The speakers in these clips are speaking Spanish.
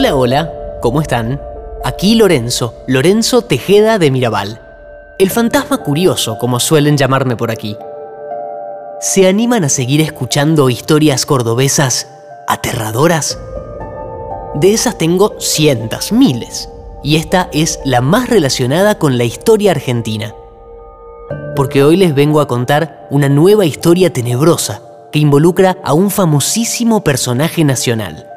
Hola, hola, ¿cómo están? Aquí Lorenzo, Lorenzo Tejeda de Mirabal. El fantasma curioso, como suelen llamarme por aquí. ¿Se animan a seguir escuchando historias cordobesas aterradoras? De esas tengo cientos, miles, y esta es la más relacionada con la historia argentina. Porque hoy les vengo a contar una nueva historia tenebrosa que involucra a un famosísimo personaje nacional.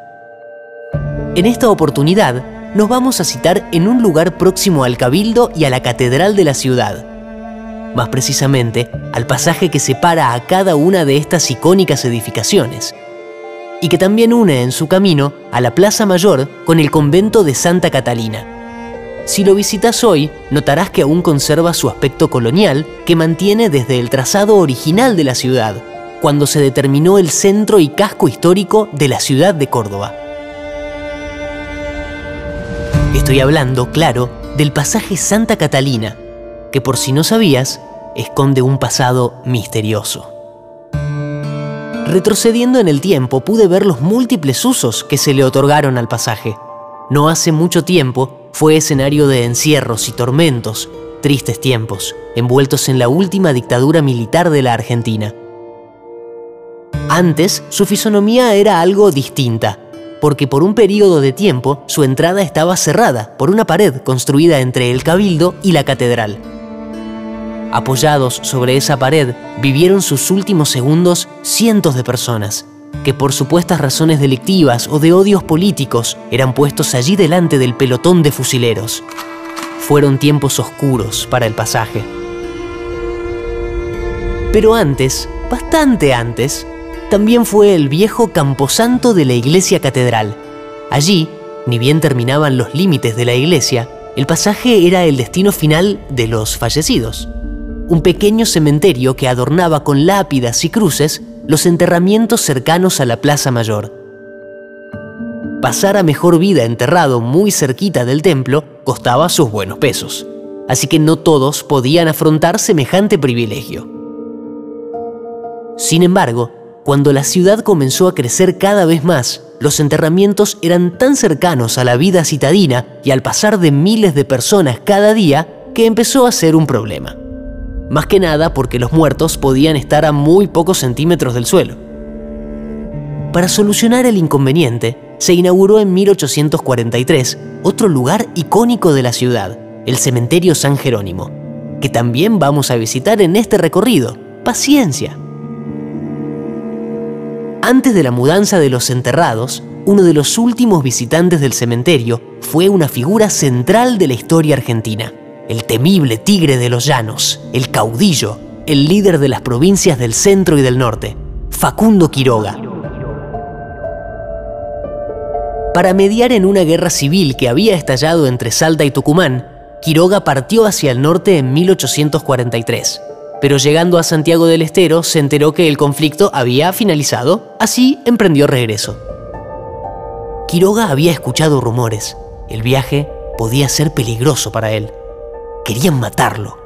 En esta oportunidad nos vamos a citar en un lugar próximo al Cabildo y a la Catedral de la ciudad. Más precisamente, al pasaje que separa a cada una de estas icónicas edificaciones, y que también une en su camino a la Plaza Mayor con el convento de Santa Catalina. Si lo visitas hoy, notarás que aún conserva su aspecto colonial que mantiene desde el trazado original de la ciudad, cuando se determinó el centro y casco histórico de la ciudad de Córdoba. Estoy hablando, claro, del pasaje Santa Catalina, que por si no sabías, esconde un pasado misterioso. Retrocediendo en el tiempo pude ver los múltiples usos que se le otorgaron al pasaje. No hace mucho tiempo fue escenario de encierros y tormentos, tristes tiempos, envueltos en la última dictadura militar de la Argentina. Antes, su fisonomía era algo distinta, porque por un periodo de tiempo su entrada estaba cerrada por una pared construida entre el cabildo y la catedral. Apoyados sobre esa pared vivieron sus últimos segundos cientos de personas, que por supuestas razones delictivas o de odios políticos eran puestos allí delante del pelotón de fusileros. Fueron tiempos oscuros para el pasaje. Pero antes, bastante antes, también fue el viejo camposanto de la iglesia catedral. Allí, ni bien terminaban los límites de la iglesia, el pasaje era el destino final de los fallecidos. Un pequeño cementerio que adornaba con lápidas y cruces los enterramientos cercanos a la Plaza Mayor. Pasar a mejor vida enterrado muy cerquita del templo costaba sus buenos pesos, así que no todos podían afrontar semejante privilegio. Sin embargo, cuando la ciudad comenzó a crecer cada vez más, los enterramientos eran tan cercanos a la vida citadina y al pasar de miles de personas cada día que empezó a ser un problema. Más que nada porque los muertos podían estar a muy pocos centímetros del suelo. Para solucionar el inconveniente, se inauguró en 1843 otro lugar icónico de la ciudad, el Cementerio San Jerónimo, que también vamos a visitar en este recorrido. Paciencia. Antes de la mudanza de los enterrados, uno de los últimos visitantes del cementerio fue una figura central de la historia argentina, el temible tigre de los llanos, el caudillo, el líder de las provincias del centro y del norte, Facundo Quiroga. Para mediar en una guerra civil que había estallado entre Salta y Tucumán, Quiroga partió hacia el norte en 1843 pero llegando a Santiago del Estero se enteró que el conflicto había finalizado, así emprendió regreso. Quiroga había escuchado rumores. El viaje podía ser peligroso para él. Querían matarlo.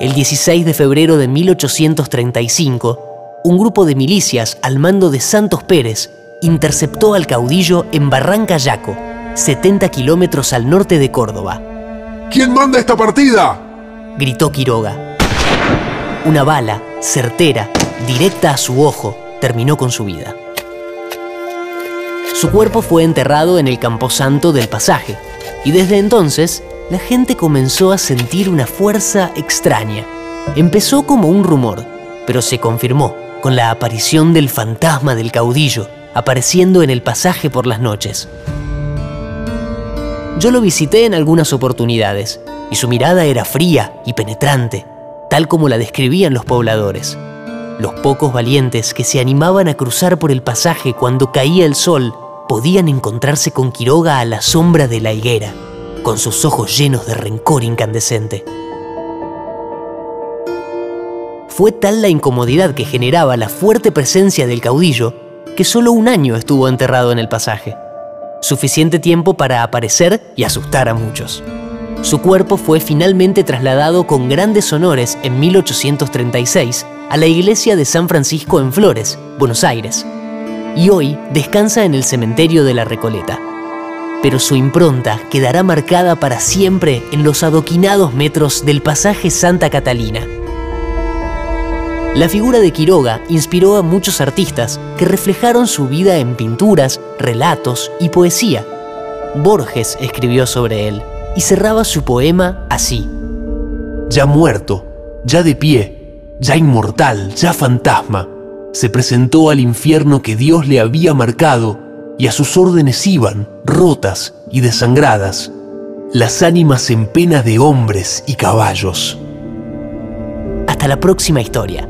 El 16 de febrero de 1835, un grupo de milicias al mando de Santos Pérez interceptó al caudillo en Barranca Yaco, 70 kilómetros al norte de Córdoba. ¿Quién manda esta partida? Gritó Quiroga. Una bala, certera, directa a su ojo, terminó con su vida. Su cuerpo fue enterrado en el camposanto del pasaje, y desde entonces la gente comenzó a sentir una fuerza extraña. Empezó como un rumor, pero se confirmó con la aparición del fantasma del caudillo, apareciendo en el pasaje por las noches. Yo lo visité en algunas oportunidades, y su mirada era fría y penetrante, tal como la describían los pobladores. Los pocos valientes que se animaban a cruzar por el pasaje cuando caía el sol podían encontrarse con Quiroga a la sombra de la higuera, con sus ojos llenos de rencor incandescente. Fue tal la incomodidad que generaba la fuerte presencia del caudillo que solo un año estuvo enterrado en el pasaje, suficiente tiempo para aparecer y asustar a muchos. Su cuerpo fue finalmente trasladado con grandes honores en 1836 a la iglesia de San Francisco en Flores, Buenos Aires. y hoy descansa en el cementerio de la Recoleta. Pero su impronta quedará marcada para siempre en los adoquinados metros del pasaje Santa Catalina. La figura de Quiroga inspiró a muchos artistas que reflejaron su vida en pinturas, relatos y poesía. Borges escribió sobre él y cerraba su poema así. Ya muerto, ya de pie, ya inmortal, ya fantasma, se presentó al infierno que Dios le había marcado y a sus órdenes iban, rotas y desangradas, las ánimas en pena de hombres y caballos. Hasta la próxima historia